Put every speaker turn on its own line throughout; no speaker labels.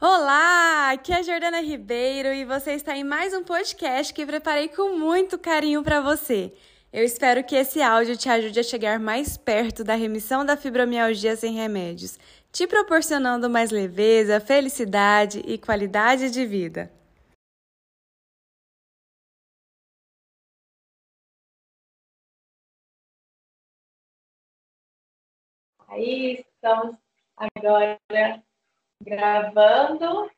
Olá, aqui é a Jordana Ribeiro e você está em mais um podcast que preparei com muito carinho para você. Eu espero que esse áudio te ajude a chegar mais perto da remissão da fibromialgia sem remédios, te proporcionando mais leveza, felicidade e qualidade de vida.
Aí estamos agora Gravando.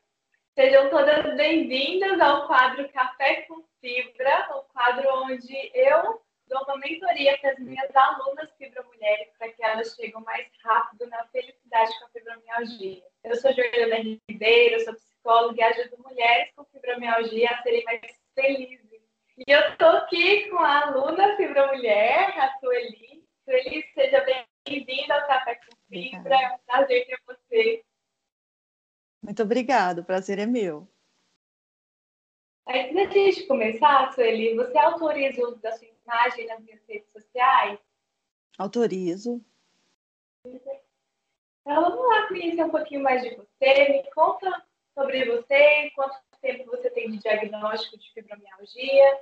Sejam todas bem-vindas ao quadro Café com Fibra, o quadro onde eu dou uma mentoria para as minhas alunas fibromulheres para que elas cheguem mais rápido na felicidade com a fibromialgia. Eu sou Jordana Ribeiro, sou psicóloga e ajudo mulheres com fibromialgia a serem mais felizes. E eu estou aqui com a aluna fibromulher, a Sueli. Sueli, seja bem-vinda ao Café com Fibra. É um prazer ter você
muito obrigada, o prazer é meu.
Antes da gente começar, Sueli, você autoriza o uso da sua imagem nas minhas redes sociais?
Autorizo.
Então vamos lá conhecer um pouquinho mais de você. Me conta sobre você, quanto tempo você tem de diagnóstico de fibromialgia.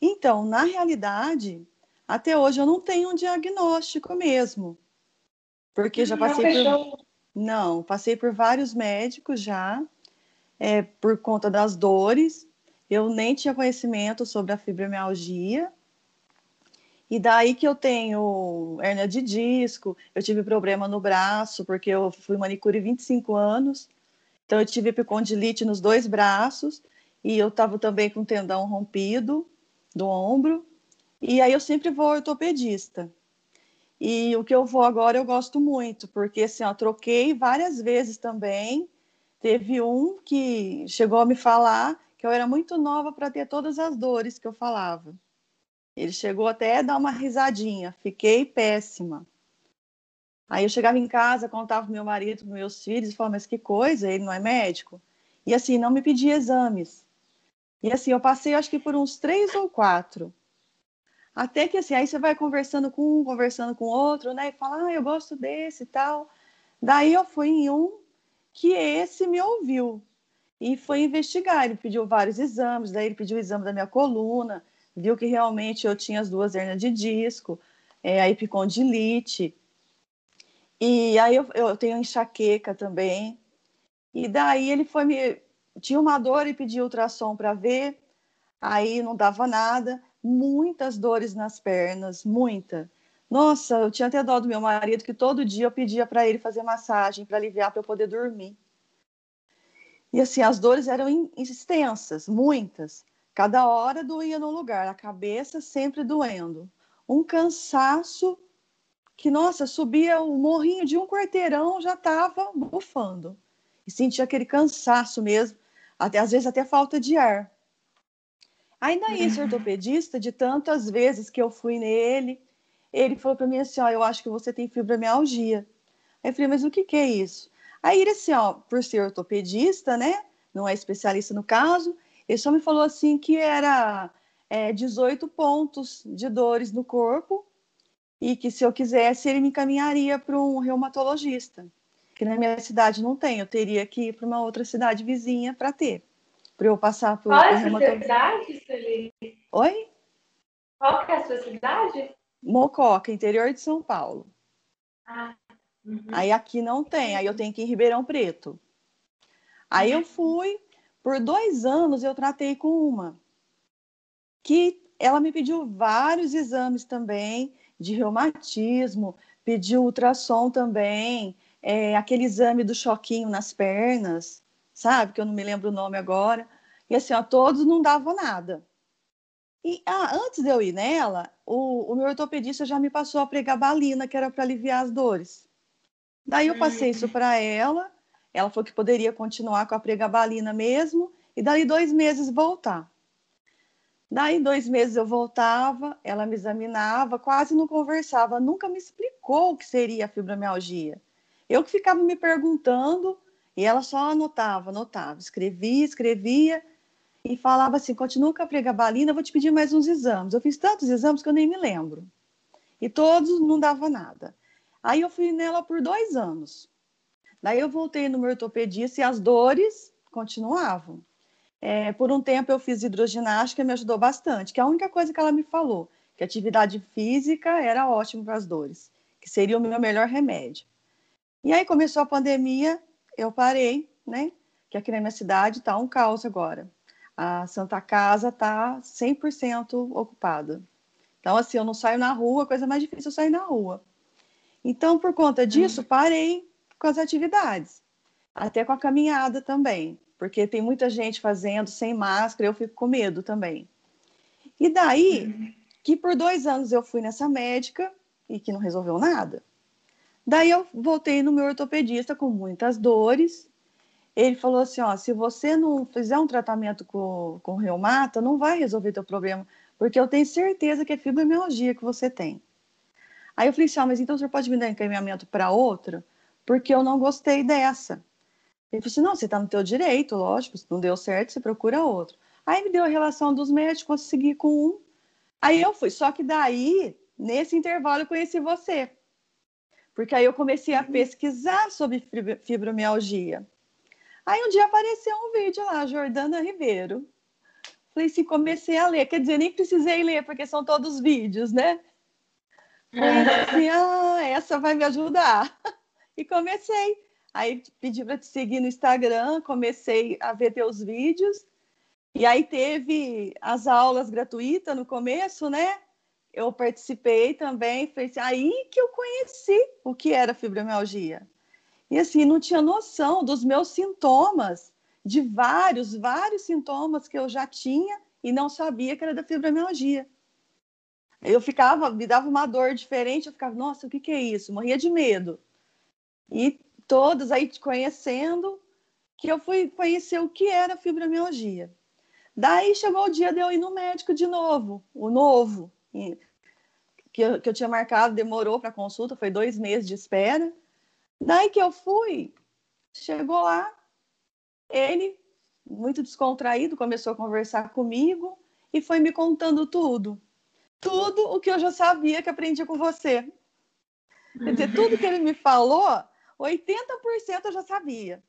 Então, na realidade, até hoje eu não tenho um diagnóstico mesmo. Porque já passei por não, passei por vários médicos já, é, por conta das dores. Eu nem tinha conhecimento sobre a fibromialgia. E daí que eu tenho hernia de disco, eu tive problema no braço, porque eu fui manicure 25 anos. Então, eu tive epicondilite nos dois braços e eu estava também com tendão rompido do ombro. E aí eu sempre vou ortopedista. E o que eu vou agora eu gosto muito, porque assim, ó, troquei várias vezes também. Teve um que chegou a me falar que eu era muito nova para ter todas as dores que eu falava. Ele chegou até a dar uma risadinha, fiquei péssima. Aí eu chegava em casa, contava pro meu marido, pros meus filhos, e falava, mas que coisa, ele não é médico? E assim, não me pedia exames. E assim, eu passei acho que por uns três ou quatro. Até que assim, aí você vai conversando com um, conversando com outro, né? E fala, ah, eu gosto desse e tal. Daí eu fui em um que esse me ouviu e foi investigar. Ele pediu vários exames, daí ele pediu o exame da minha coluna, viu que realmente eu tinha as duas hernias de disco, é, a epicondilite. E aí eu, eu tenho enxaqueca também. E daí ele foi me. Tinha uma dor e pediu ultrassom para ver, aí não dava nada muitas dores nas pernas, muita. Nossa, eu tinha até dó do meu marido que todo dia eu pedia para ele fazer massagem para aliviar para eu poder dormir. E assim, as dores eram extensas, muitas. Cada hora doía no lugar, a cabeça sempre doendo. Um cansaço que, nossa, subia o morrinho de um quarteirão, já estava bufando. E sentia aquele cansaço mesmo, até às vezes até falta de ar. Ainda esse ortopedista, de tantas vezes que eu fui nele, ele falou para mim assim, ó, eu acho que você tem fibromialgia. Aí eu falei, mas o que, que é isso? Aí ele assim, ó, por ser ortopedista, né, não é especialista no caso, ele só me falou assim que era é, 18 pontos de dores no corpo e que se eu quisesse ele me encaminharia para um reumatologista, que na minha cidade não tem, eu teria que ir para uma outra cidade vizinha para ter para eu passar por.
Qual é a sua cidade, Sueli?
Oi?
Qual que é a sua cidade?
Mococa, interior de São Paulo.
Ah. Uhum.
Aí aqui não tem, aí eu tenho que ir em Ribeirão Preto. Aí eu fui, por dois anos eu tratei com uma, que ela me pediu vários exames também, de reumatismo, pediu ultrassom também, é, aquele exame do choquinho nas pernas sabe? Que eu não me lembro o nome agora. E assim, ó, todos não davam nada. E ah, antes de eu ir nela, o, o meu ortopedista já me passou a pregabalina, que era para aliviar as dores. Daí eu passei isso para ela, ela falou que poderia continuar com a pregabalina mesmo, e daí dois meses voltar. Daí dois meses eu voltava, ela me examinava, quase não conversava, nunca me explicou o que seria a fibromialgia. Eu que ficava me perguntando e ela só anotava, anotava, escrevia, escrevia e falava assim: continua com a pregabalina, vou te pedir mais uns exames. Eu fiz tantos exames que eu nem me lembro. E todos não dava nada. Aí eu fui nela por dois anos. Daí eu voltei no meu ortopedista e as dores continuavam. É, por um tempo eu fiz hidroginástica me ajudou bastante, que é a única coisa que ela me falou, que atividade física era ótimo para as dores, que seria o meu melhor remédio. E aí começou a pandemia, eu parei, né? Que aqui na minha cidade está um caos agora. A Santa Casa está 100% ocupada. Então, assim, eu não saio na rua, a coisa mais difícil é sair na rua. Então, por conta disso, uhum. parei com as atividades, até com a caminhada também, porque tem muita gente fazendo sem máscara, eu fico com medo também. E daí, uhum. que por dois anos eu fui nessa médica e que não resolveu nada. Daí eu voltei no meu ortopedista com muitas dores. Ele falou assim, ó, se você não fizer um tratamento com, com reumata, não vai resolver teu problema, porque eu tenho certeza que é fibromialgia que você tem. Aí eu falei assim, mas então senhor pode me dar encaminhamento para outra? Porque eu não gostei dessa. Ele falou assim, não, você está no teu direito, lógico, se não deu certo, você procura outro. Aí me deu a relação dos médicos, consegui com um. Aí eu fui, só que daí, nesse intervalo, eu conheci você. Porque aí eu comecei a uhum. pesquisar sobre fibromialgia. Aí um dia apareceu um vídeo lá, Jordana Ribeiro. Falei assim, comecei a ler. Quer dizer, nem precisei ler, porque são todos vídeos, né? Falei assim, ah, essa vai me ajudar. E comecei. Aí pedi para te seguir no Instagram, comecei a ver teus vídeos. E aí teve as aulas gratuitas no começo, né? Eu participei também, foi aí que eu conheci o que era fibromialgia. E assim, não tinha noção dos meus sintomas, de vários, vários sintomas que eu já tinha e não sabia que era da fibromialgia. Eu ficava, me dava uma dor diferente, eu ficava, nossa, o que, que é isso? Morria de medo. E todos aí te conhecendo, que eu fui conhecer o que era fibromialgia. Daí chegou o dia de eu ir no médico de novo, o novo, que eu, que eu tinha marcado, demorou para consulta, foi dois meses de espera. Daí que eu fui, chegou lá, ele, muito descontraído, começou a conversar comigo e foi me contando tudo tudo o que eu já sabia que aprendi com você. Quer dizer, tudo que ele me falou, 80% eu já sabia.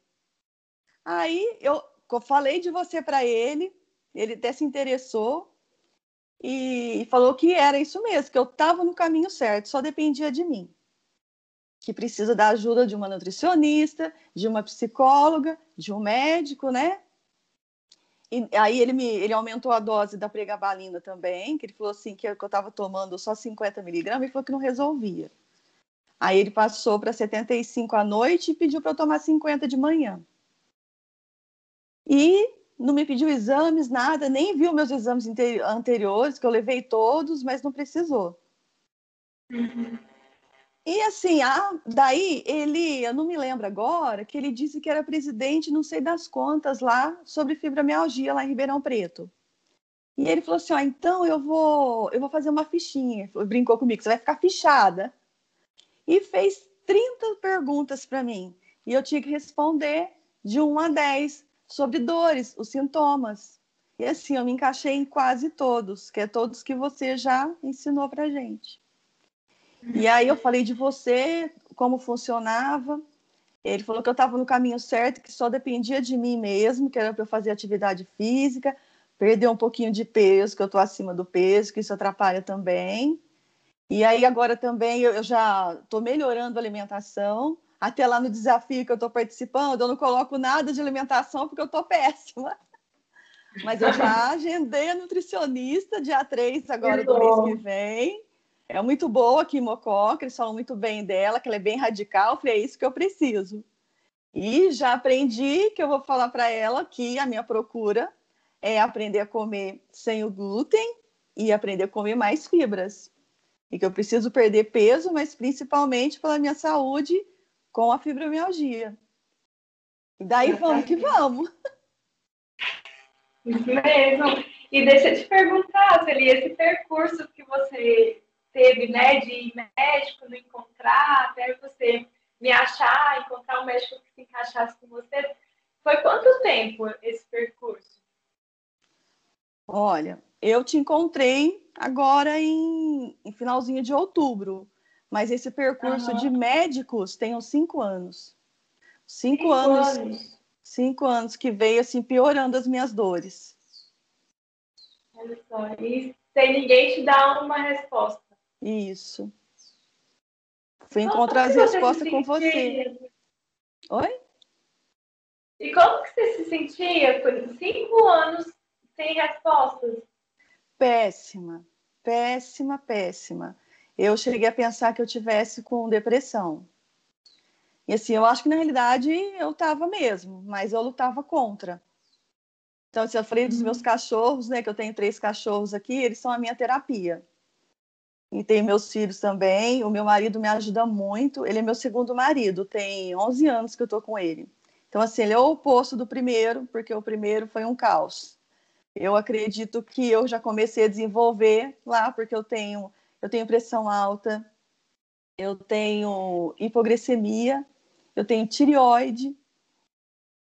Aí eu falei de você para ele, ele até se interessou e falou que era isso mesmo, que eu estava no caminho certo, só dependia de mim. Que precisa da ajuda de uma nutricionista, de uma psicóloga, de um médico, né? E aí ele me ele aumentou a dose da pregabalina também, que ele falou assim que eu estava tomando só 50 miligramas e falou que não resolvia. Aí ele passou para 75 à noite e pediu para eu tomar 50 de manhã. E não me pediu exames, nada, nem viu meus exames anteriores, que eu levei todos, mas não precisou. Uhum. E assim, ah, daí ele, eu não me lembro agora, que ele disse que era presidente, não sei das contas lá, sobre fibromialgia lá em Ribeirão Preto. E ele falou assim: ó, então eu vou, eu vou fazer uma fichinha. Brincou comigo, você vai ficar fichada. E fez 30 perguntas para mim. E eu tinha que responder de 1 a 10 sobre dores, os sintomas. E assim, eu me encaixei em quase todos, que é todos que você já ensinou para gente. E aí eu falei de você, como funcionava. Ele falou que eu estava no caminho certo, que só dependia de mim mesmo, que era para eu fazer atividade física, perder um pouquinho de peso, que eu estou acima do peso, que isso atrapalha também. E aí agora também eu, já estou melhorando a alimentação. Até lá no desafio que eu estou participando, eu não coloco nada de alimentação porque eu estou péssima. Mas eu já agendei a nutricionista dia 3 agora do mês que vem é muito boa aqui em Mocó, que eles falam muito bem dela, que ela é bem radical. Eu falei, é isso que eu preciso. E já aprendi que eu vou falar para ela que a minha procura é aprender a comer sem o glúten e aprender a comer mais fibras. E que eu preciso perder peso, mas principalmente pela minha saúde com a fibromialgia. E daí vamos que vamos.
Isso mesmo. E deixa eu te perguntar, Celi, esse percurso que você teve, né, de médico não encontrar, até você me achar, encontrar um médico que se encaixasse com você. Foi quanto tempo esse percurso?
Olha, eu te encontrei agora em, em finalzinho de outubro, mas esse percurso uhum. de médicos tem uns cinco anos. Cinco, cinco anos, anos. Cinco anos que veio assim piorando as minhas dores.
Olha só, e sem ninguém te dar uma resposta.
Isso. Fui encontrar as respostas com você. Oi?
E como que você se sentia por cinco anos sem respostas?
Péssima, péssima, péssima. Eu cheguei a pensar que eu tivesse com depressão. E assim, eu acho que na realidade eu estava mesmo, mas eu lutava contra. Então, assim, eu falei dos meus uhum. cachorros, né? Que eu tenho três cachorros aqui, eles são a minha terapia. E tem meus filhos também. O meu marido me ajuda muito. Ele é meu segundo marido, tem 11 anos que eu tô com ele. Então, assim, ele é o oposto do primeiro, porque o primeiro foi um caos. Eu acredito que eu já comecei a desenvolver lá, porque eu tenho, eu tenho pressão alta, eu tenho hipoglicemia, eu tenho tireoide,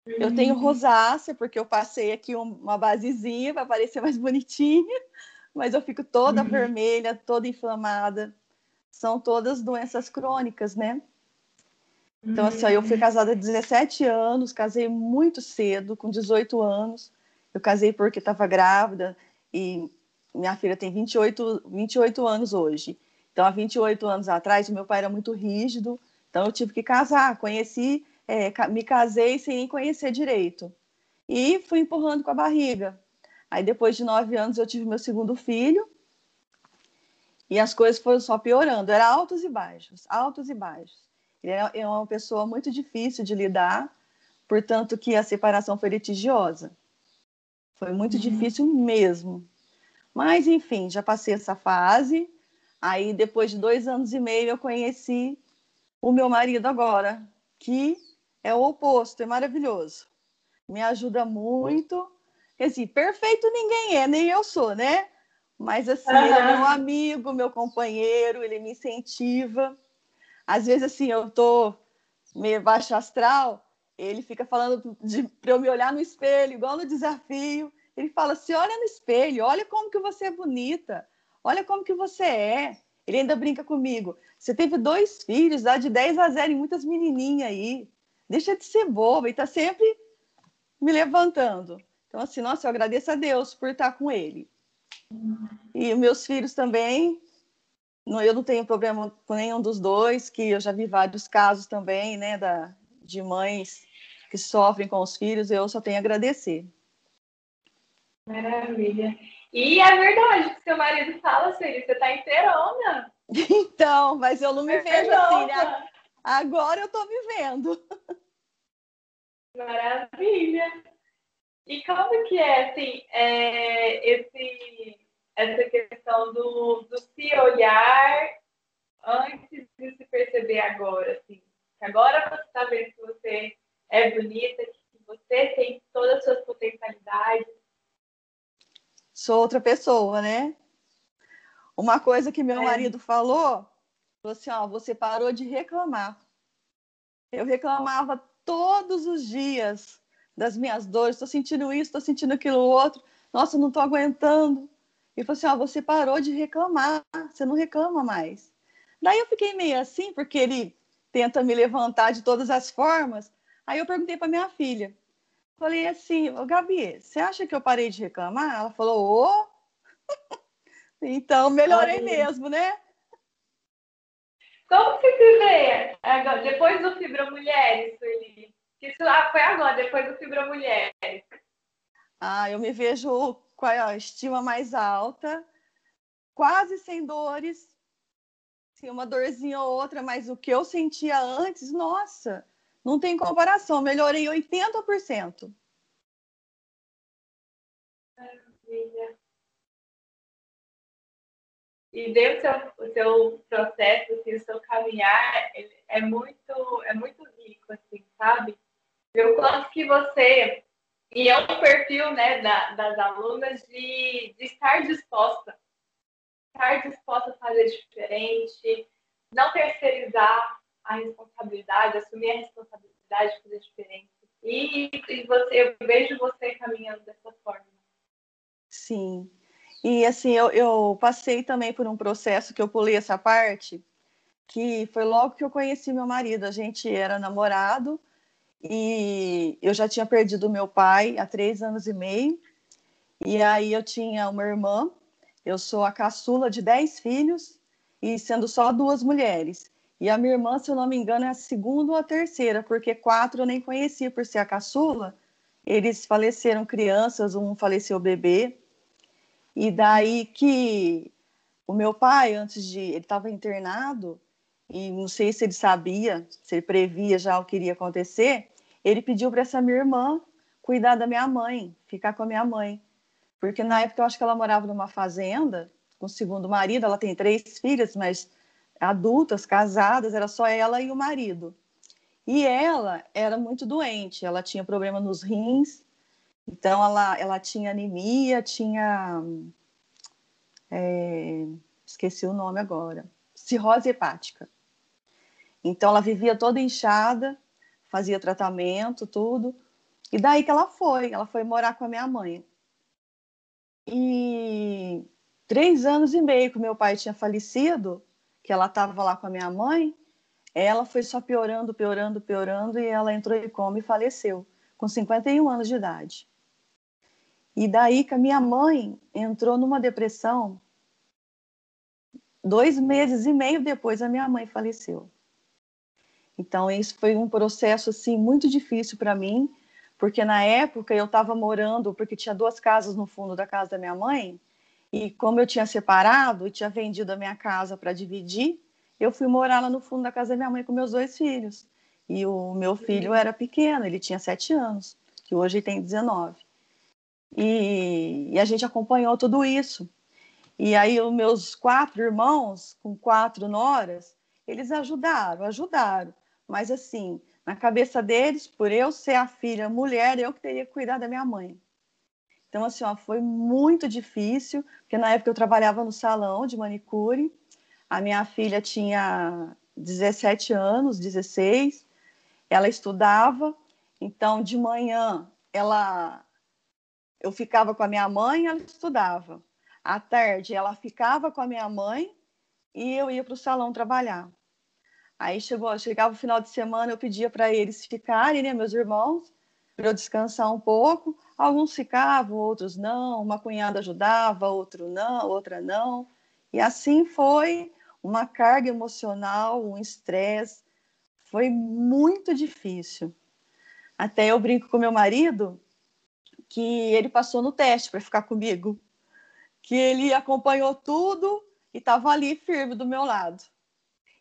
eu tenho uhum. rosácea, porque eu passei aqui uma basezinha para parecer mais bonitinha, mas eu fico toda uhum. vermelha, toda inflamada. São todas doenças crônicas, né? Então, assim, ó, eu fui uhum. casada há 17 anos, casei muito cedo, com 18 anos. Eu casei porque estava grávida e minha filha tem 28, 28 anos hoje. Então, há 28 anos atrás, o meu pai era muito rígido, então eu tive que casar. Conheci, é, me casei sem conhecer direito. E fui empurrando com a barriga. Aí, depois de nove anos, eu tive meu segundo filho. E as coisas foram só piorando. Era altos e baixos, altos e baixos. Ele é, é uma pessoa muito difícil de lidar, portanto que a separação foi litigiosa. Foi muito uhum. difícil mesmo. Mas, enfim, já passei essa fase. Aí, depois de dois anos e meio, eu conheci o meu marido agora, que é o oposto, é maravilhoso. Me ajuda muito. Assim, perfeito ninguém é, nem eu sou, né? Mas assim, uhum. ele é meu amigo, meu companheiro, ele me incentiva. Às vezes, assim, eu tô meio baixo astral, ele fica falando para eu me olhar no espelho, igual no desafio. Ele fala assim: olha no espelho, olha como que você é bonita, olha como que você é. Ele ainda brinca comigo. Você teve dois filhos, dá de 10 a 0 e muitas menininhas aí. Deixa de ser boba. E tá sempre me levantando. Então, assim, nossa, eu agradeço a Deus por estar com ele. E meus filhos também. Eu não tenho problema com nenhum dos dois, que eu já vi vários casos também, né, da, de mães que sofrem com os filhos. Eu só tenho a agradecer.
Maravilha. E é verdade que seu marido fala, Siri, você tá inteirona.
Então, mas eu não me é vejo assim, né? Agora eu tô me vendo.
Maravilha. E como que é, assim, é, esse, essa questão do, do se olhar antes de se perceber agora, assim? Agora você está vendo que você é bonita, que você tem todas as suas potencialidades,
sou outra pessoa, né? Uma coisa que meu é. marido falou, falou assim, ó, você parou de reclamar. Eu reclamava todos os dias das minhas dores, estou sentindo isso, estou sentindo aquilo outro, nossa, não estou aguentando. E falou assim, ó, você parou de reclamar, você não reclama mais. Daí eu fiquei meio assim, porque ele tenta me levantar de todas as formas. Aí eu perguntei para minha filha, Falei assim, Gabi, você acha que eu parei de reclamar? Ela falou, ô! Oh! então, melhorei mesmo, né?
Como que se vê agora, depois do Fibra Mulheres, Sueli? Isso ah, foi agora, depois do Fibra Mulheres.
Ah, eu me vejo com a estima mais alta, quase sem dores, assim, uma dorzinha ou outra, mas o que eu sentia antes, nossa, não tem comparação, melhorei 80%.
Maravilha. E seu, o seu processo, assim, o seu caminhar, é muito, é muito rico, assim, sabe? O quanto que você e é um perfil né, da, das alunas de, de estar disposta, estar disposta a fazer diferente, não terceirizar a responsabilidade, assumir a responsabilidade de fazer diferença. E, e você, eu vejo você caminhando dessa forma.
Sim. E assim, eu, eu passei também por um processo que eu pulei essa parte, que foi logo que eu conheci meu marido. A gente era namorado E eu já tinha perdido meu pai há três anos e meio. E aí eu tinha uma irmã. Eu sou a caçula de dez filhos e sendo só duas mulheres. E a minha irmã, se eu não me engano, é a segunda ou a terceira, porque quatro eu nem conhecia por ser a caçula. Eles faleceram crianças, um faleceu bebê. E daí que o meu pai, antes de. Ele estava internado, e não sei se ele sabia, se ele previa já o que iria acontecer. Ele pediu para essa minha irmã cuidar da minha mãe, ficar com a minha mãe. Porque na época eu acho que ela morava numa fazenda com o segundo marido, ela tem três filhas, mas adultas, casadas, era só ela e o marido. E ela era muito doente, ela tinha problema nos rins, então ela, ela tinha anemia, tinha. É, esqueci o nome agora. Cirrose hepática. Então ela vivia toda inchada, fazia tratamento, tudo. E daí que ela foi, ela foi morar com a minha mãe. E três anos e meio que meu pai tinha falecido, que ela estava lá com a minha mãe, ela foi só piorando, piorando, piorando, e ela entrou em coma e faleceu, com 51 anos de idade. E daí que a minha mãe entrou numa depressão, dois meses e meio depois a minha mãe faleceu. Então, isso foi um processo, assim, muito difícil para mim, porque na época eu estava morando, porque tinha duas casas no fundo da casa da minha mãe, e como eu tinha separado e tinha vendido a minha casa para dividir, eu fui morar lá no fundo da casa da minha mãe com meus dois filhos. E o meu filho era pequeno, ele tinha sete anos, que hoje tem 19. E, e a gente acompanhou tudo isso. E aí os meus quatro irmãos, com quatro noras, eles ajudaram, ajudaram. Mas assim, na cabeça deles, por eu ser a filha mulher, eu que teria que cuidar da minha mãe. Então, assim, ó, foi muito difícil, porque na época eu trabalhava no salão de manicure, a minha filha tinha 17 anos, 16, ela estudava, então de manhã ela eu ficava com a minha mãe ela estudava. À tarde ela ficava com a minha mãe e eu ia para o salão trabalhar. Aí chegou, chegava o final de semana, eu pedia para eles ficarem, né, meus irmãos, para eu descansar um pouco. Alguns ficavam, outros não. Uma cunhada ajudava, outro não, outra não. E assim foi uma carga emocional, um estresse. Foi muito difícil. Até eu brinco com meu marido que ele passou no teste para ficar comigo, que ele acompanhou tudo e estava ali firme do meu lado.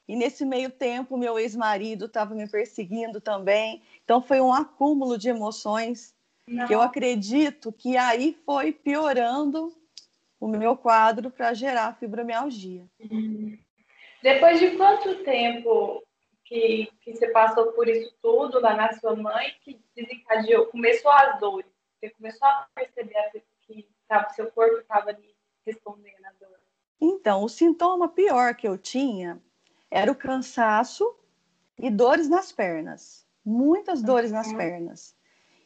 E nesse meio tempo, meu ex-marido estava me perseguindo também. Então, foi um acúmulo de emoções Não. que eu acredito que aí foi piorando o meu quadro para gerar fibromialgia.
Uhum. Depois de quanto tempo que, que você passou por isso tudo lá na sua mãe que desencadeou, começou as dores? Você começou a perceber que tava, seu corpo estava ali respondendo a dor?
Então, o sintoma pior que eu tinha era o cansaço e dores nas pernas, muitas dores nas pernas.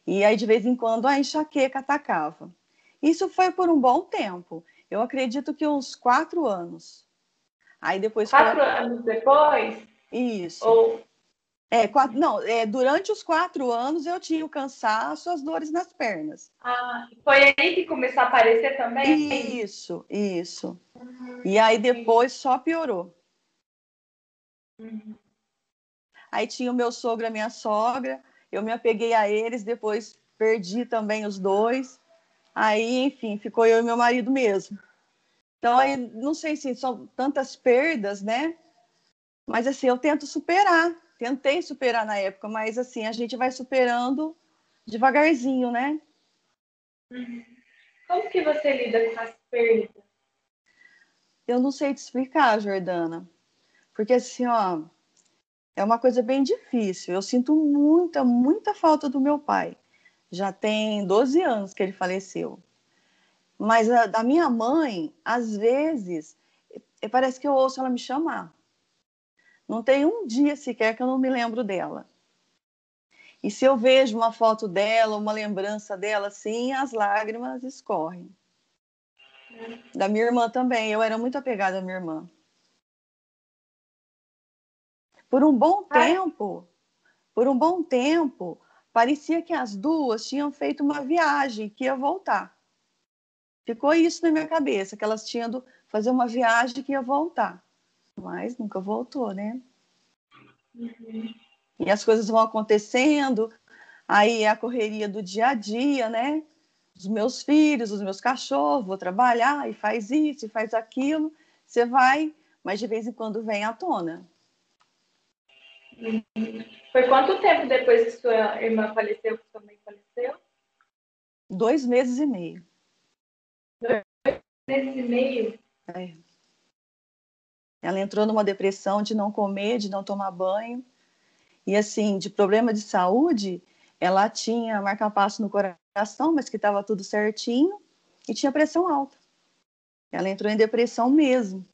E aí, de vez em quando, a enxaqueca atacava. Isso foi por um bom tempo. Eu acredito que uns quatro anos. Aí depois.
Quatro foi... anos depois?
Isso.
Ou...
É, quatro, não, é, durante os quatro anos eu tinha o cansaço, as dores nas pernas.
Ah, foi aí que começou a aparecer também?
Isso, isso. Uhum. E aí depois só piorou.
Uhum.
Aí tinha o meu sogro e a minha sogra, eu me apeguei a eles, depois perdi também os dois. Aí, enfim, ficou eu e meu marido mesmo. Então, aí, não sei se são tantas perdas, né? Mas, assim, eu tento superar. Tentei superar na época, mas, assim, a gente vai superando devagarzinho, né?
Uhum. Como que você lida com as perdas?
Eu não sei te explicar, Jordana. Porque assim, ó, é uma coisa bem difícil. Eu sinto muita, muita falta do meu pai. Já tem 12 anos que ele faleceu. Mas a, da minha mãe, às vezes, parece que eu ouço ela me chamar. Não tem um dia sequer que eu não me lembro dela. E se eu vejo uma foto dela, uma lembrança dela, assim, as lágrimas escorrem. Da minha irmã também. Eu era muito apegada à minha irmã. Por um bom tempo, por um bom tempo, parecia que as duas tinham feito uma viagem que ia voltar. Ficou isso na minha cabeça, que elas tinham de fazer uma viagem que ia voltar. Mas nunca voltou, né? Uhum. E as coisas vão acontecendo, aí é a correria do dia a dia, né? Os meus filhos, os meus cachorros, vou trabalhar e faz isso e faz aquilo. Você vai, mas de vez em quando vem à tona.
Foi quanto tempo depois que sua irmã faleceu, que sua mãe faleceu?
Dois meses e meio.
Dois meses e meio?
É. Ela entrou numa depressão de não comer, de não tomar banho. E assim, de problema de saúde, ela tinha marca-passo no coração, mas que estava tudo certinho, e tinha pressão alta. Ela entrou em depressão mesmo.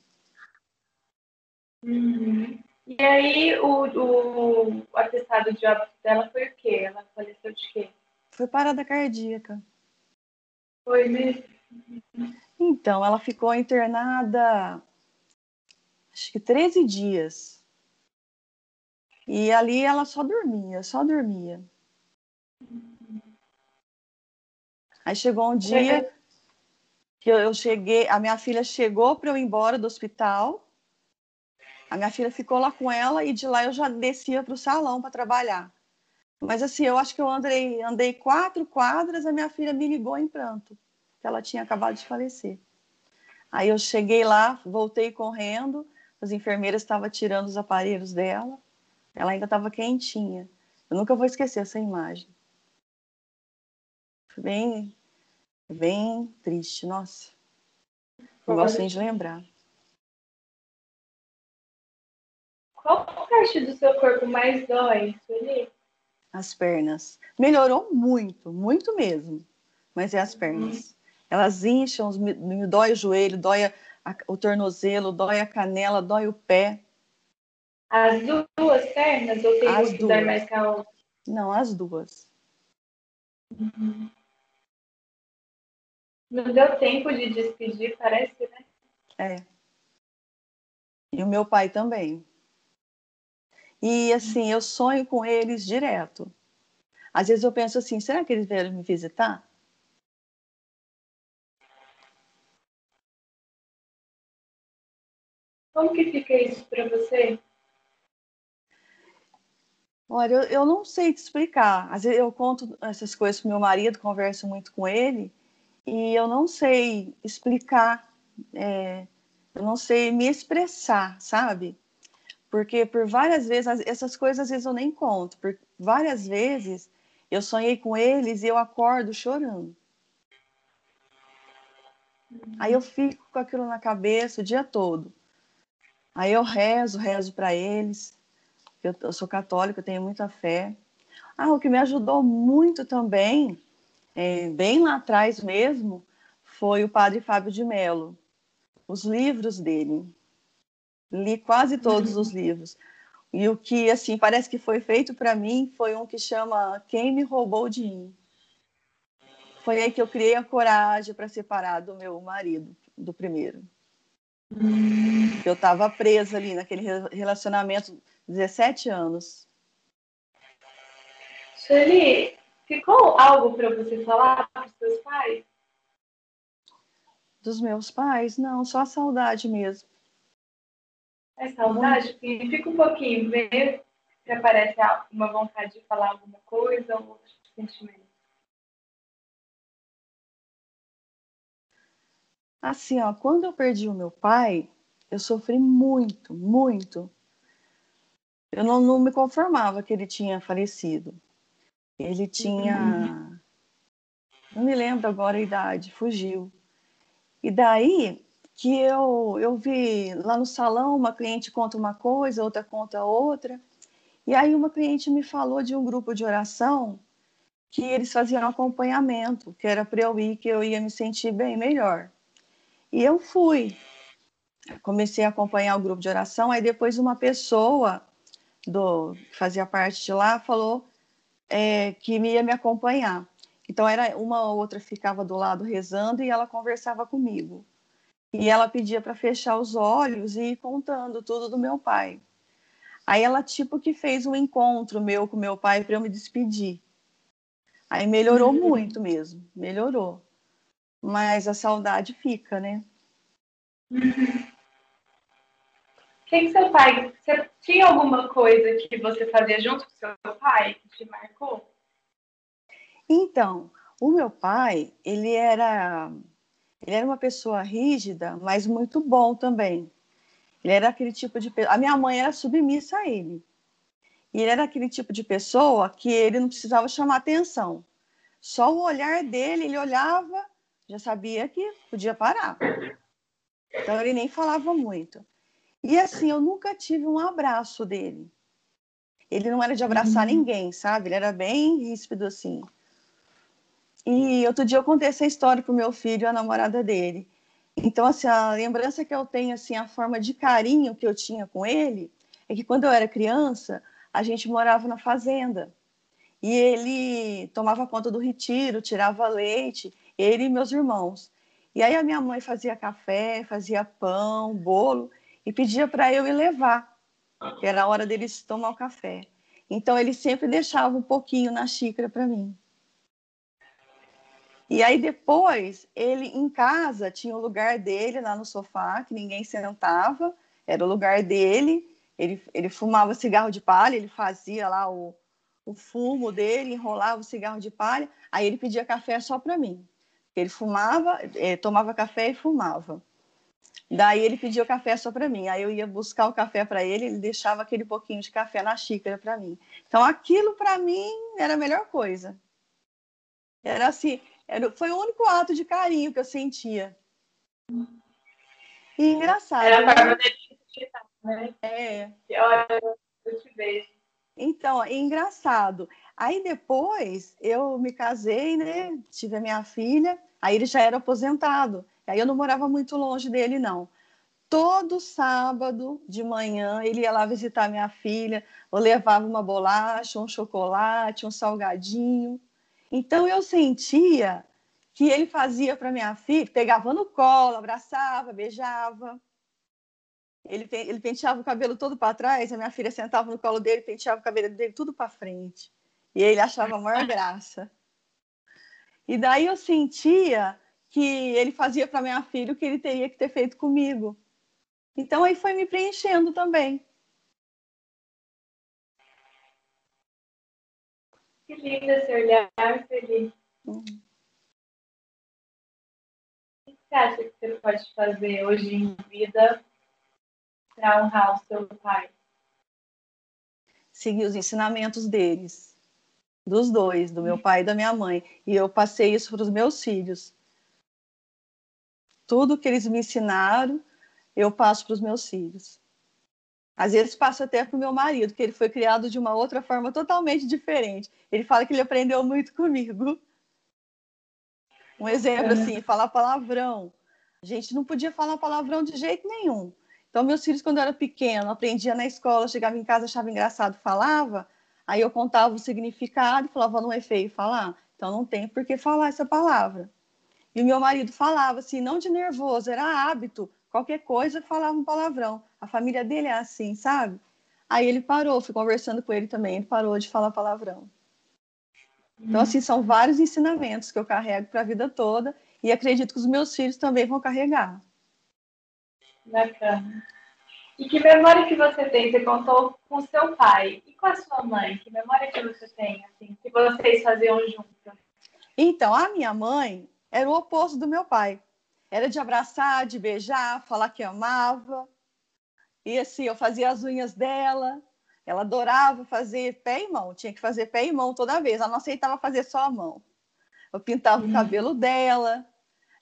Uhum. E aí, o, o, atestado de óbito dela foi o quê? Ela faleceu de quê?
Foi parada cardíaca.
Foi mesmo?
Então, ela ficou internada, acho que 13 dias. E ali ela só dormia, só dormia. Aí chegou um dia que eu cheguei, a minha filha chegou para eu ir embora do hospital. A minha filha ficou lá com ela e de lá eu já descia para o salão para trabalhar. Mas assim, eu acho que eu andei, andei quatro quadras, a minha filha me ligou em pranto, que ela tinha acabado de falecer. Aí eu cheguei lá, voltei correndo, as enfermeiras estavam tirando os aparelhos dela, ela ainda estava quentinha. Eu nunca vou esquecer essa imagem. Foi bem, bem triste, nossa. Não gosto nem de lembrar.
Qual parte do seu corpo mais dói, Sueli?
As pernas. Melhorou muito, muito mesmo. Mas é as uhum. pernas. Uhum. Elas incham, me dói o joelho, dói a, o tornozelo, dói a canela, dói o pé.
As duas pernas ou tem as duas. mais que a outra?
Não, as duas.
Uhum. Não deu tempo de despedir, parece, né?
É. E o meu pai também. E assim, eu sonho com eles direto. Às vezes eu penso assim, será que eles vieram me visitar?
Como que fica isso para você?
Olha, eu, eu não sei te explicar. Às vezes eu conto essas coisas para meu marido, converso muito com ele, e eu não sei explicar, é, eu não sei me expressar, sabe? Porque por várias vezes, essas coisas às vezes eu nem conto, por várias vezes eu sonhei com eles e eu acordo chorando. Aí eu fico com aquilo na cabeça o dia todo. Aí eu rezo, rezo para eles. Eu, eu, sou católica, eu tenho muita fé. Ah, o que me ajudou muito também, é, bem lá atrás mesmo, foi o padre Fábio de Mello. Os livros dele li quase todos os livros. E o que, assim, parece que foi feito para mim foi um que chama Quem Me Roubou de Mim. Foi aí que eu criei a coragem para separar do meu marido, do primeiro. Eu estava presa ali naquele relacionamento 17 anos.
Sueli, ficou algo para você falar para os seus pais?
Dos meus pais? Não, só a saudade mesmo.
É saudade? E fica um pouquinho, vê se aparece uma vontade de falar alguma coisa ou outro sentimento.
Assim, ó, quando eu perdi o meu pai, eu sofri muito, muito. Eu não, não me conformava que ele tinha falecido. Ele tinha. Não me lembro agora a idade, fugiu. E daí, que eu, eu vi lá no salão uma cliente conta uma coisa, outra conta outra. E aí uma cliente me falou de um grupo de oração que eles faziam acompanhamento, que era para eu ir, que eu ia me sentir bem melhor. E eu fui. Comecei a acompanhar o grupo de oração, aí depois uma pessoa do que fazia parte de lá falou é, que ia me acompanhar. Então era uma ou outra ficava do lado rezando e ela conversava comigo. E ela pedia para fechar os olhos e ir contando tudo do meu pai. Aí ela tipo que fez um encontro meu com meu pai para eu me despedir. Aí melhorou uhum. muito mesmo, melhorou. Mas a saudade fica, né?
Uhum. Quem seu pai? Você tinha alguma coisa que você fazia junto com seu pai que te marcou?
Então, o meu pai, ele era ele era uma pessoa rígida, mas muito bom também. Ele era aquele tipo de a minha mãe era submissa a ele. E ele era aquele tipo de pessoa que ele não precisava chamar atenção. Só o olhar dele, ele olhava, já sabia que podia parar. Então ele nem falava muito. E assim, eu nunca tive um abraço dele. Ele não era de abraçar uhum. ninguém, sabe? Ele era bem ríspido assim. E outro dia eu contei essa história pro meu filho, a namorada dele. Então, assim, a lembrança que eu tenho, assim, a forma de carinho que eu tinha com ele, é que quando eu era criança, a gente morava na fazenda. E ele tomava conta do retiro, tirava leite, ele e meus irmãos. E aí a minha mãe fazia café, fazia pão, bolo, e pedia para eu ir levar, que era a hora deles tomar o café. Então ele sempre deixava um pouquinho na xícara para mim. E aí depois, ele em casa tinha o lugar dele lá no sofá, que ninguém sentava, era o lugar dele. Ele, ele fumava cigarro de palha, ele fazia lá o, o fumo dele, enrolava o cigarro de palha, aí ele pedia café só para mim. Ele fumava, eh, tomava café e fumava. Daí ele pedia o café só para mim. Aí eu ia buscar o café para ele, ele deixava aquele pouquinho de café na xícara para mim. Então aquilo para mim era a melhor coisa. Era assim, era, foi o único ato de carinho que eu sentia. E engraçado. Era a forma dele né? É.
olha, eu te vejo.
Então, é engraçado. Aí depois eu me casei, né? Tive a minha filha, aí ele já era aposentado. Aí eu não morava muito longe dele, não. Todo sábado de manhã ele ia lá visitar minha filha, eu levava uma bolacha, um chocolate, um salgadinho. Então eu sentia que ele fazia para minha filha, pegava no colo, abraçava, beijava. Ele, ele penteava o cabelo todo para trás, a minha filha sentava no colo dele, penteava o cabelo dele tudo para frente. E ele achava a maior graça. E daí eu sentia que ele fazia para minha filha o que ele teria que ter feito comigo. Então aí foi me preenchendo também.
Que lindo esse olhar, feliz. Uhum. O que você acha que você pode fazer hoje em vida para honrar o seu pai?
Seguir os ensinamentos deles, dos dois, do meu pai e da minha mãe. E eu passei isso para os meus filhos. Tudo que eles me ensinaram, eu passo para os meus filhos. Às vezes passo até para o meu marido, que ele foi criado de uma outra forma totalmente diferente. Ele fala que ele aprendeu muito comigo. Um exemplo assim, falar palavrão. A gente não podia falar palavrão de jeito nenhum. Então, meus filhos, quando eu era pequeno, aprendia na escola, chegava em casa, achava engraçado, falava, aí eu contava o significado e falava, não é feio falar? Então, não tem por que falar essa palavra. E o meu marido falava assim, não de nervoso, era hábito qualquer coisa falava um palavrão. A família dele é assim, sabe? Aí ele parou, fui conversando com ele também, ele parou de falar palavrão. Então, assim, são vários ensinamentos que eu carrego para a vida toda e acredito que os meus filhos também vão carregar.
Bacana. E que memória que você tem? Você contou com seu pai e com a sua mãe. Que memória que você tem, assim, que vocês faziam juntos?
Então, a minha mãe era o oposto do meu pai. Era de abraçar, de beijar, falar que amava. E assim, eu fazia as unhas dela. Ela adorava fazer pé e mão. Tinha que fazer pé e mão toda vez. Ela não aceitava fazer só a mão. Eu pintava uhum. o cabelo dela.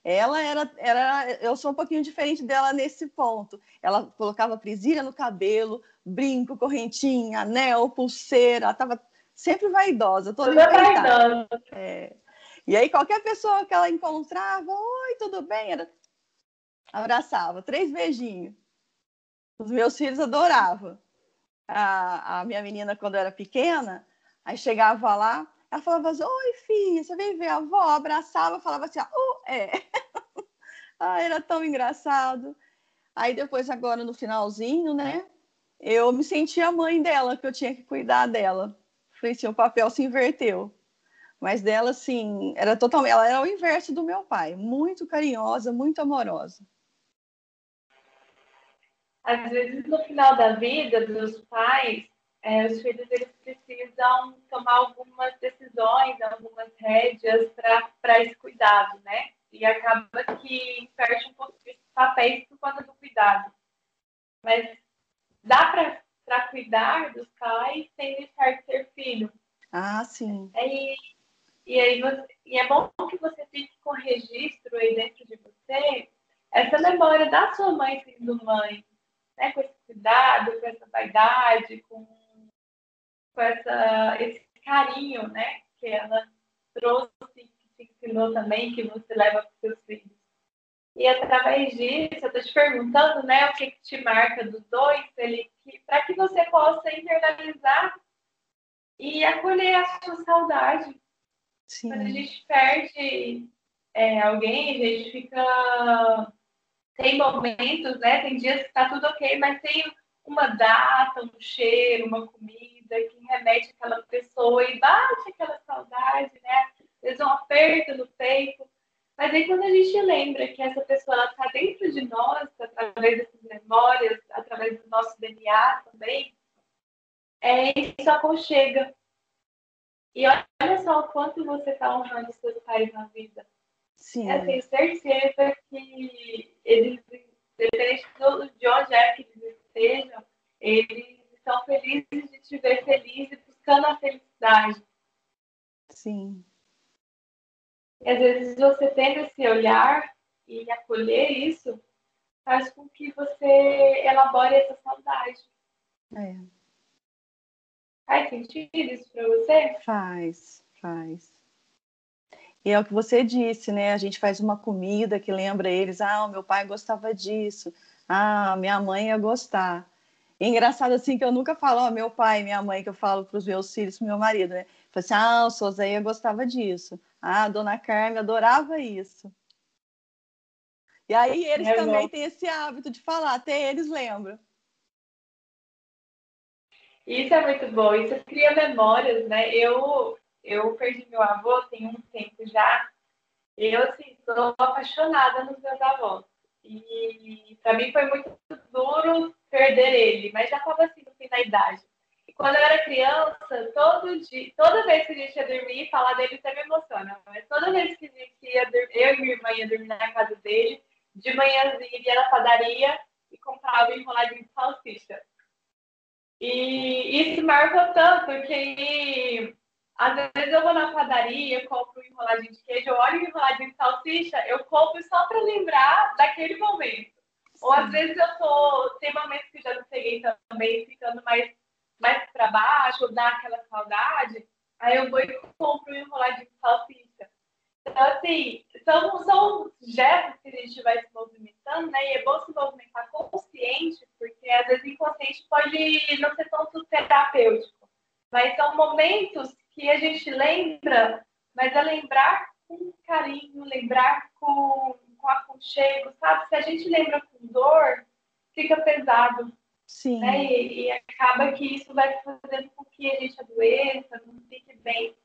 Ela era, era, eu sou um pouquinho diferente dela nesse ponto. Ela colocava presilha no cabelo, brinco, correntinha, anel, pulseira. Ela estava sempre vaidosa, toda vaidosa. É. E aí, qualquer pessoa que ela encontrava, oi, tudo bem? Era... Abraçava, três beijinhos. Os meus filhos adoravam. A, a minha menina, quando era pequena, aí chegava lá, ela falava assim, oi, filha, você vem ver a avó? Abraçava, falava assim, oh, é. ah, era tão engraçado. Aí depois, agora no finalzinho, né? eu me sentia a mãe dela, que eu tinha que cuidar dela. Falei assim, o papel se inverteu. Mas dela, assim, era totalmente. Ela era o inverso do meu pai, muito carinhosa, muito amorosa.
Às vezes, no final da vida dos pais, é, os filhos eles precisam tomar algumas decisões, algumas rédeas para esse cuidado, né? E acaba que inverte um pouco de papéis por conta do cuidado. Mas dá para cuidar dos pais sem deixar de ser filho.
Ah, sim.
E, e aí você, e é bom que você fique com registro aí dentro de você essa memória da sua mãe sendo mãe, né? Com esse cuidado, com essa vaidade, com com essa, esse carinho, né, que ela trouxe, que te ensinou também, que você leva para os seus filhos. E através disso, eu estou te perguntando, né, o que, que te marca dos dois, para que você possa internalizar e acolher a sua saudade. Sim. Quando a gente perde é, alguém, a gente fica. Tem momentos, né? Tem dias que está tudo ok, mas tem uma data, um cheiro, uma comida que remete àquela pessoa e bate aquela saudade, né? Às vezes um aperto no peito. Mas aí quando a gente lembra que essa pessoa está dentro de nós, através dessas memórias, através do nosso DNA também, é, isso aconchega. E olha só o quanto você está honrando seus pais na vida.
Sim.
Eu tenho certeza que eles, independente de onde é que eles estejam, eles estão felizes de te ver feliz e buscando a felicidade.
Sim.
E às vezes você tendo esse olhar e acolher isso, faz com que você elabore essa saudade.
É.
Faz sentido isso para você?
Faz, faz. E é o que você disse, né? A gente faz uma comida que lembra eles, ah, o meu pai gostava disso, ah, minha mãe ia gostar. E engraçado assim que eu nunca falo, ó, meu pai, minha mãe, que eu falo para os meus filhos, pro meu marido, né? Falei assim, ah, o Sozeia gostava disso. Ah, a dona Carmen adorava isso. E aí eles é também bom. têm esse hábito de falar, até eles lembram.
Isso é muito bom, isso cria memórias, né? Eu, eu perdi meu avô tem um tempo já. Eu, assim, sou apaixonada nos meus avós. E para mim foi muito duro perder ele, mas já estava assim no fim da idade. E quando eu era criança, todo dia, toda vez que a gente ia dormir, falar dele até me emociona, mas toda vez que a gente ia dormir, eu e minha irmã ia dormir na casa dele, de manhãzinha ia na padaria e comprava enroladinho de salsicha. E isso marcou tanto que às vezes eu vou na padaria, compro um enroladinho de queijo, eu olho enroladinho de salsicha, eu compro só para lembrar daquele momento. Sim. Ou às vezes eu tô. Tem momentos que já não peguei também, ficando mais, mais para baixo, dá aquela saudade, aí eu vou e compro um enroladinho de salsicha. Então, assim, são, são gestos que a gente vai se movimentando, né? E é bom se movimentar consciente, porque às vezes inconsciente pode não ser tanto terapêutico. Mas são momentos que a gente lembra, mas é lembrar com carinho, lembrar com, com aconchego, sabe? Se a gente lembra com dor, fica pesado.
Sim.
Né? E, e, acaba que isso vai fazendo com que a gente adoeça, não fique bem.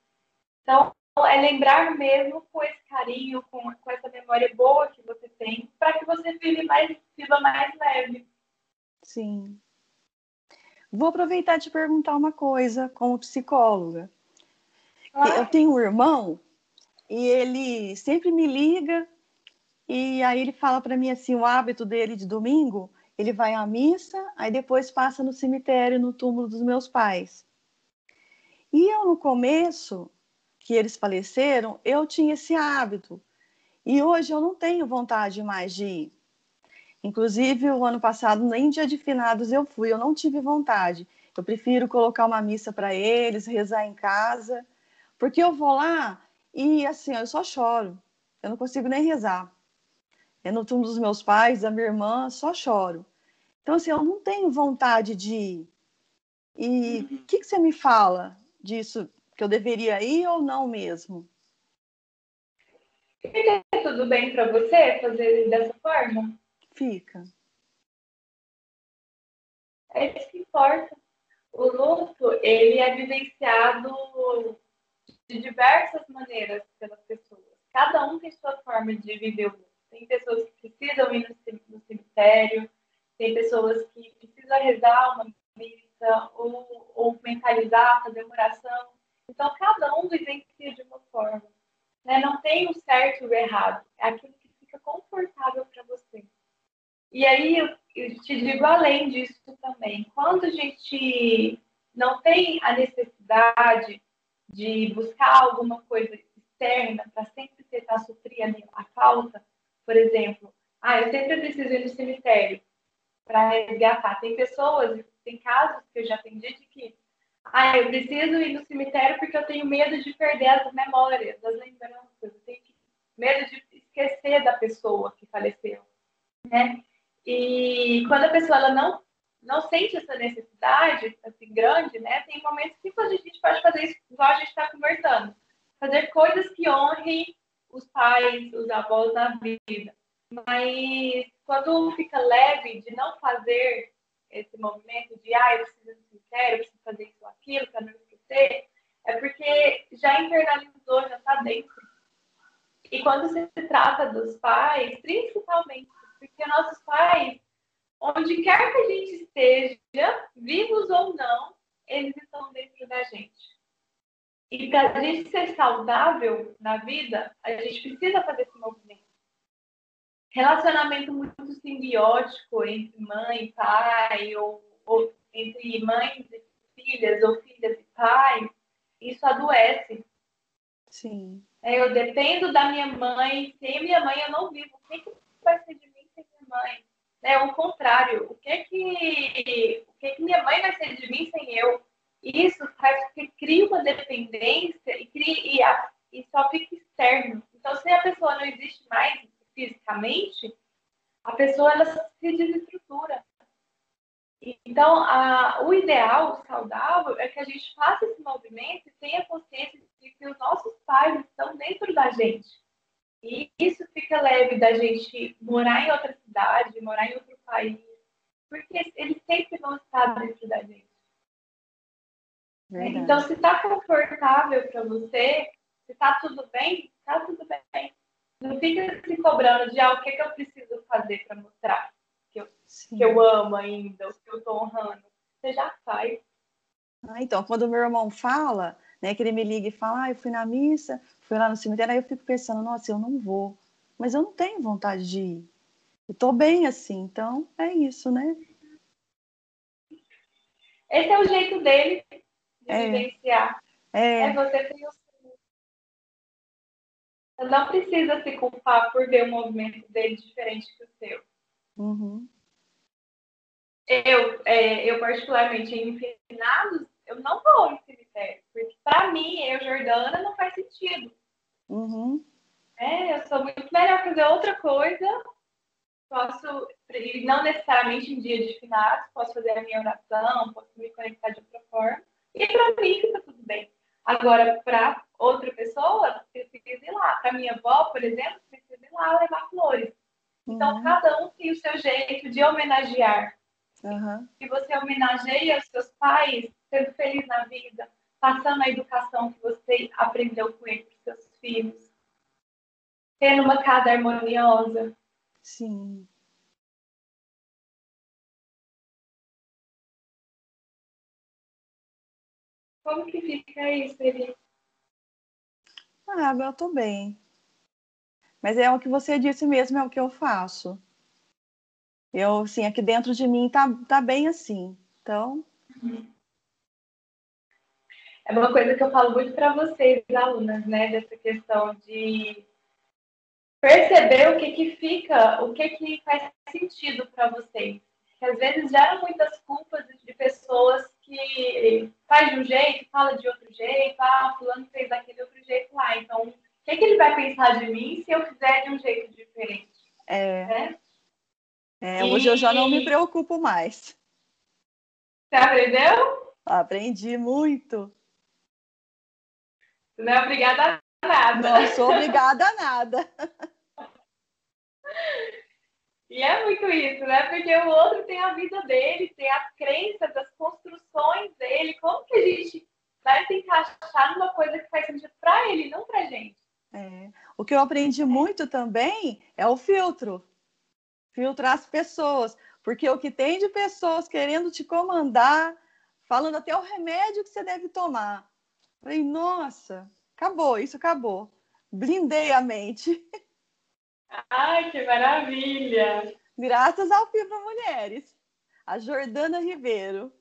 Então, é lembrar mesmo com esse carinho, com, com essa memória boa que você tem, para que você viva mais, viva mais leve.
Sim. Vou aproveitar e te perguntar uma coisa, como psicóloga. Eu tenho um irmão e ele sempre me liga e aí ele fala para mim assim, o hábito dele de domingo, ele vai à missa, aí depois passa no cemitério, no túmulo dos meus pais. E eu no começo, que eles faleceram, eu tinha esse hábito. E hoje eu não tenho vontade mais de ir. Inclusive, o ano passado, nem dia de finados eu fui, eu não tive vontade. Eu prefiro colocar uma missa para eles, rezar em casa. Porque eu vou lá e assim, eu só choro. Eu não consigo nem rezar. É no túmulo dos meus pais, da minha irmã, só choro. Então, assim, eu não tenho vontade de ir. E o uhum. que, que você me fala disso? Que eu deveria ir ou não mesmo?
Fica tudo bem para você fazer dessa forma?
Fica.
É isso que importa. O luto, ele é vivenciado de diversas maneiras pelas pessoas. Cada um tem sua forma de viver o luto. Tem pessoas que precisam ir no cemitério, tem pessoas que precisam rezar uma missa ou, ou mentalizar, fazer uma oração. Então, cada um vivencia de uma forma. Né? Não tem o certo e o errado. É aquilo que fica confortável para você. E aí, eu, te digo além disso também. Quando a gente não tem a necessidade de buscar alguma coisa externa para sempre tentar suprir a falta, por exemplo, ah, eu sempre preciso ir no cemitério para resgatar. Tem pessoas, tem casos que eu já atendi de que, ah, eu preciso ir no cemitério porque eu tenho medo de perder as memórias, as lembranças, eu tenho medo de esquecer da pessoa que faleceu, né? E quando a pessoa ela não não sente essa necessidade assim grande, né? Tem momentos que a gente pode fazer isso igual a gente está conversando, fazer coisas que honrem os pais, os avós na vida. Mas quando fica leve de não fazer esse movimento de ah, eu preciso do cemitério, eu preciso fazer isso aquilo para não esquecer, é porque já internalizou, já está dentro. E quando se trata dos pais, principalmente, porque nossos pais, onde quer que a gente esteja, vivos ou não, eles estão dentro da gente. E para a gente ser saudável na vida, a gente precisa fazer esse movimento. Relacionamento muito simbiótico entre mãe e pai, ou, ou entre mães e filhas, ou filhas e pais, isso adoece.
Sim.
É, eu dependo da minha mãe, sem minha mãe eu não vivo. O que, que vai ser de mim sem minha mãe? É o contrário. O que que, o que que minha mãe vai ser de mim sem eu? Isso faz que cria uma dependência e, cria, e, a, e só fica externo. Então, se a pessoa não existe mais fisicamente, a pessoa ela se desestrutura. Então, a, o ideal, o saudável, é que a gente faça esse movimento e tenha consciência de que os nossos pais estão dentro da gente. E isso fica leve da gente morar em outra cidade, morar em outro país, porque eles sempre vão estar dentro da gente. Verdade. Então, se está confortável para você, se está tudo bem, está tudo bem. Não fica se cobrando de ah, o que, que eu preciso fazer para mostrar que eu, que eu amo ainda, o que eu estou honrando. Você já faz.
Ah, então, quando o meu irmão fala, né, que ele me liga e fala, ah, eu fui na missa, fui lá no cemitério, aí eu fico pensando, nossa, eu não vou. Mas eu não tenho vontade de ir. Eu tô bem assim, então é isso, né?
Esse é o jeito dele é. vivenciar. É. é você tem o não precisa se culpar por ver o movimento dele diferente que o seu.
Uhum.
Eu, é, eu, particularmente, em finados, eu não vou em cemitério. Porque, para mim, eu, Jordana, não faz sentido.
Uhum.
É, eu sou muito melhor fazer outra coisa. Posso, não necessariamente em dia de finados, posso fazer a minha oração, posso me conectar de outra forma. E para mim fica tudo bem. Agora, para outra pessoa, precisa ir lá. Para minha avó, por exemplo, precisa ir lá levar flores. Então, uhum. cada um tem o seu jeito de homenagear.
Uhum.
E você homenageia os seus pais, sendo feliz na vida, passando a educação que você aprendeu com eles seus filhos, tendo uma casa harmoniosa.
Sim.
Como que fica isso, Eli?
Ah, eu tô bem. Mas é o que você disse mesmo, é o que eu faço. Eu, assim, aqui dentro de mim tá, tá bem assim. Então.
É uma coisa que eu falo muito para vocês, alunas, né? Dessa questão de perceber o que que fica, o que que faz sentido para vocês. Que às vezes geram muitas culpas de pessoas que faz de um jeito, fala de outro jeito, ah, fulano fez daquele outro jeito lá. Então, o que, que ele vai pensar de mim se eu fizer de um jeito diferente?
É. Né? é hoje e... eu já não me preocupo mais.
Você aprendeu?
Aprendi muito.
Não é obrigada a nada.
Não sou obrigada a nada.
E é muito isso, né? Porque o outro tem a vida dele, tem as crenças, as construções dele. Como que a gente vai se encaixar numa coisa que faz sentido para ele, não para gente?
É. O que eu aprendi muito também é o filtro. Filtrar as pessoas. Porque o que tem de pessoas querendo te comandar, falando até o remédio que você deve tomar. Falei, nossa, acabou, isso acabou. Blindei a mente.
Ai, que maravilha!
Graças ao Fibra Mulheres, a Jordana Ribeiro.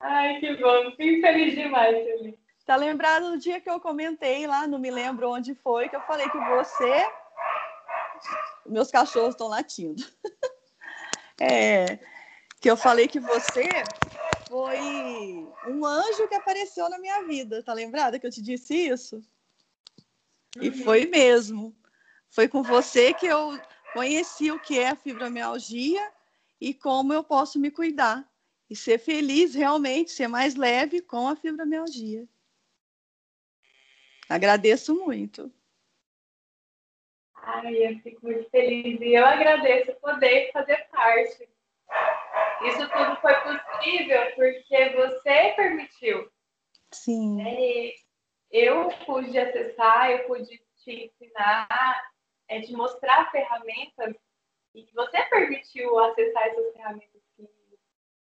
Ai, que bom, fico feliz demais, Felipe.
Tá lembrado do dia que eu comentei lá, não me lembro onde foi, que eu falei que você. Meus cachorros estão latindo. é, que eu falei que você foi um anjo que apareceu na minha vida. Tá lembrada que eu te disse isso? E uhum. foi mesmo. Foi com você que eu conheci o que é a fibromialgia e como eu posso me cuidar e ser feliz realmente, ser mais leve com a fibromialgia. Agradeço muito.
Ai, eu fico muito feliz e eu agradeço poder fazer parte. Isso tudo foi possível porque você permitiu.
Sim.
É, eu pude acessar, eu pude te ensinar, é de mostrar ferramentas e que você permitiu acessar essas ferramentas que,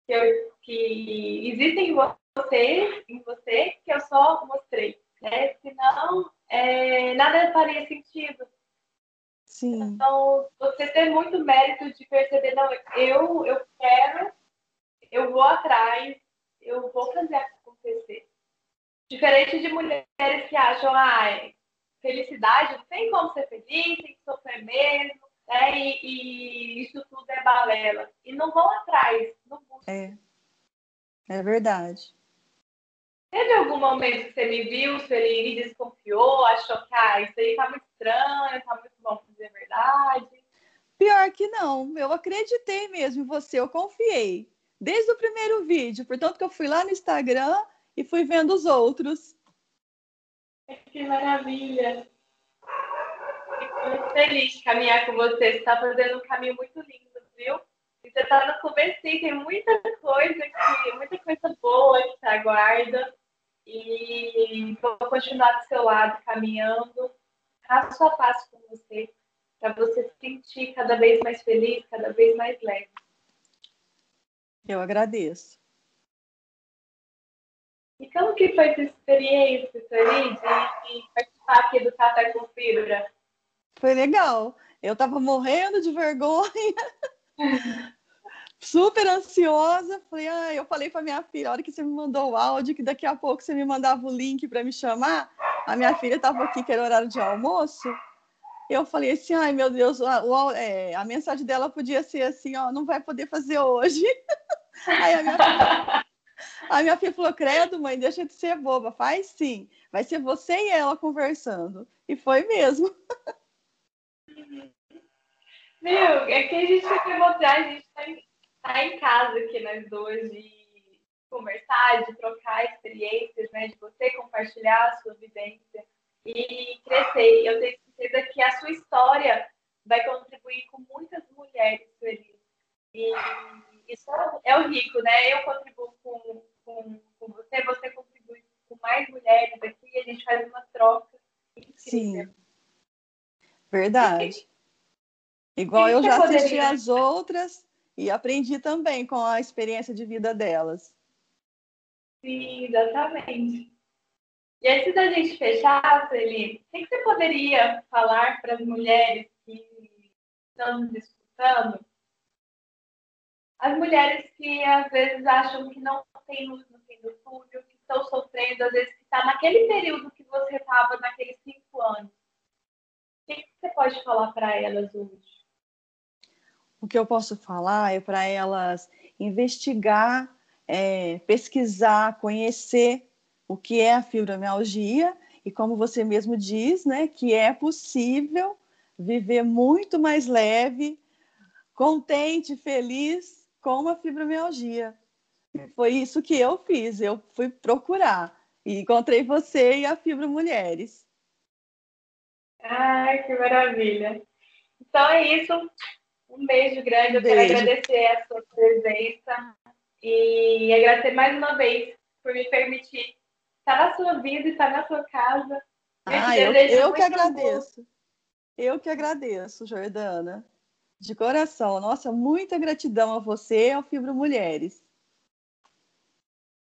que, eu, que existem em você, em você, que eu só mostrei. Né? Senão, é, nada faria sentido.
Sim.
Então, você tem muito mérito de perceber, não, eu, eu quero, eu vou atrás, eu vou fazer acontecer. Diferente de mulheres que acham, ah, felicidade, tem como ser feliz, tem que sofrer mesmo, né? E, e isso tudo é balela. E não vão atrás, não buscam.
É. É verdade.
Teve algum momento que você me viu, Sueli, e desconfiou, achou que ah, isso aí tá muito estranho, tá muito bom pra dizer a verdade?
Pior que não, eu acreditei mesmo em você, eu confiei. Desde o primeiro vídeo, portanto que eu fui lá no Instagram e fui vendo os outros.
Que maravilha! Fico muito feliz de caminhar com você. Você está fazendo um caminho muito lindo, viu? E você está no começo, tem muita coisa que, muita coisa boa que te aguarda. E vou continuar do seu lado, caminhando, passo a passo com você, para você se sentir cada vez mais feliz, cada vez mais leve.
Eu agradeço.
E como que foi essa experiência, Sueli, de, participar aqui do Café com Fibra?
Foi legal. Eu estava morrendo de vergonha, super ansiosa. Falei, ah, eu falei para minha filha, a hora que você me mandou o áudio, que daqui a pouco você me mandava o link para me chamar. A minha filha estava aqui, que era horário de almoço. Eu falei assim, ai meu Deus, a, a, é, a mensagem dela podia ser assim, ó, não vai poder fazer hoje. Aí a minha filha, a minha filha falou: Credo, mãe, deixa de ser boba. Faz sim. Vai ser você e ela conversando. E foi mesmo.
Meu, é que a gente quer mostrar, a gente tá em, tá em casa aqui, nós dois, de conversar, de trocar experiências, né? De você compartilhar a sua vivência e crescer. Eu tenho certeza que a sua história vai contribuir com muitas mulheres felizes. E isso é o rico, né? Eu contribuo com, com, com você, você contribui com mais mulheres aqui, a gente faz uma troca.
Sim. Verdade. Igual eu já assisti poderia... as outras e aprendi também com a experiência de vida delas.
Sim, exatamente. E antes da gente fechar, Celine, o que você poderia falar para as mulheres que estão nos escutando as mulheres que às vezes acham que não tem luz no fim do túnel, que estão sofrendo, às vezes que está naquele período que você estava, naqueles cinco anos. O que, você pode falar para elas hoje?
O que eu posso falar é para elas investigar, é, pesquisar, conhecer o que é a fibromialgia e como você mesmo diz, né, que é possível viver muito mais leve, contente, feliz com a fibromialgia. Foi isso que eu fiz. Eu fui procurar e encontrei você e a Fibro Mulheres.
Ai, que maravilha. Então é isso. Um beijo grande. Eu beijo. quero agradecer a sua presença e agradecer mais uma vez por me permitir estar na sua vida, estar na sua casa.
Ah, eu, eu que agradeço. Amor. Eu que agradeço, Jordana. De coração. Nossa, muita gratidão a você e ao Fibro Mulheres.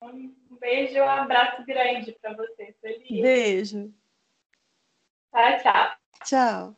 Um beijo, um abraço grande para você. Feliz.
Beijo.
Tchau, tchau.
Tchau.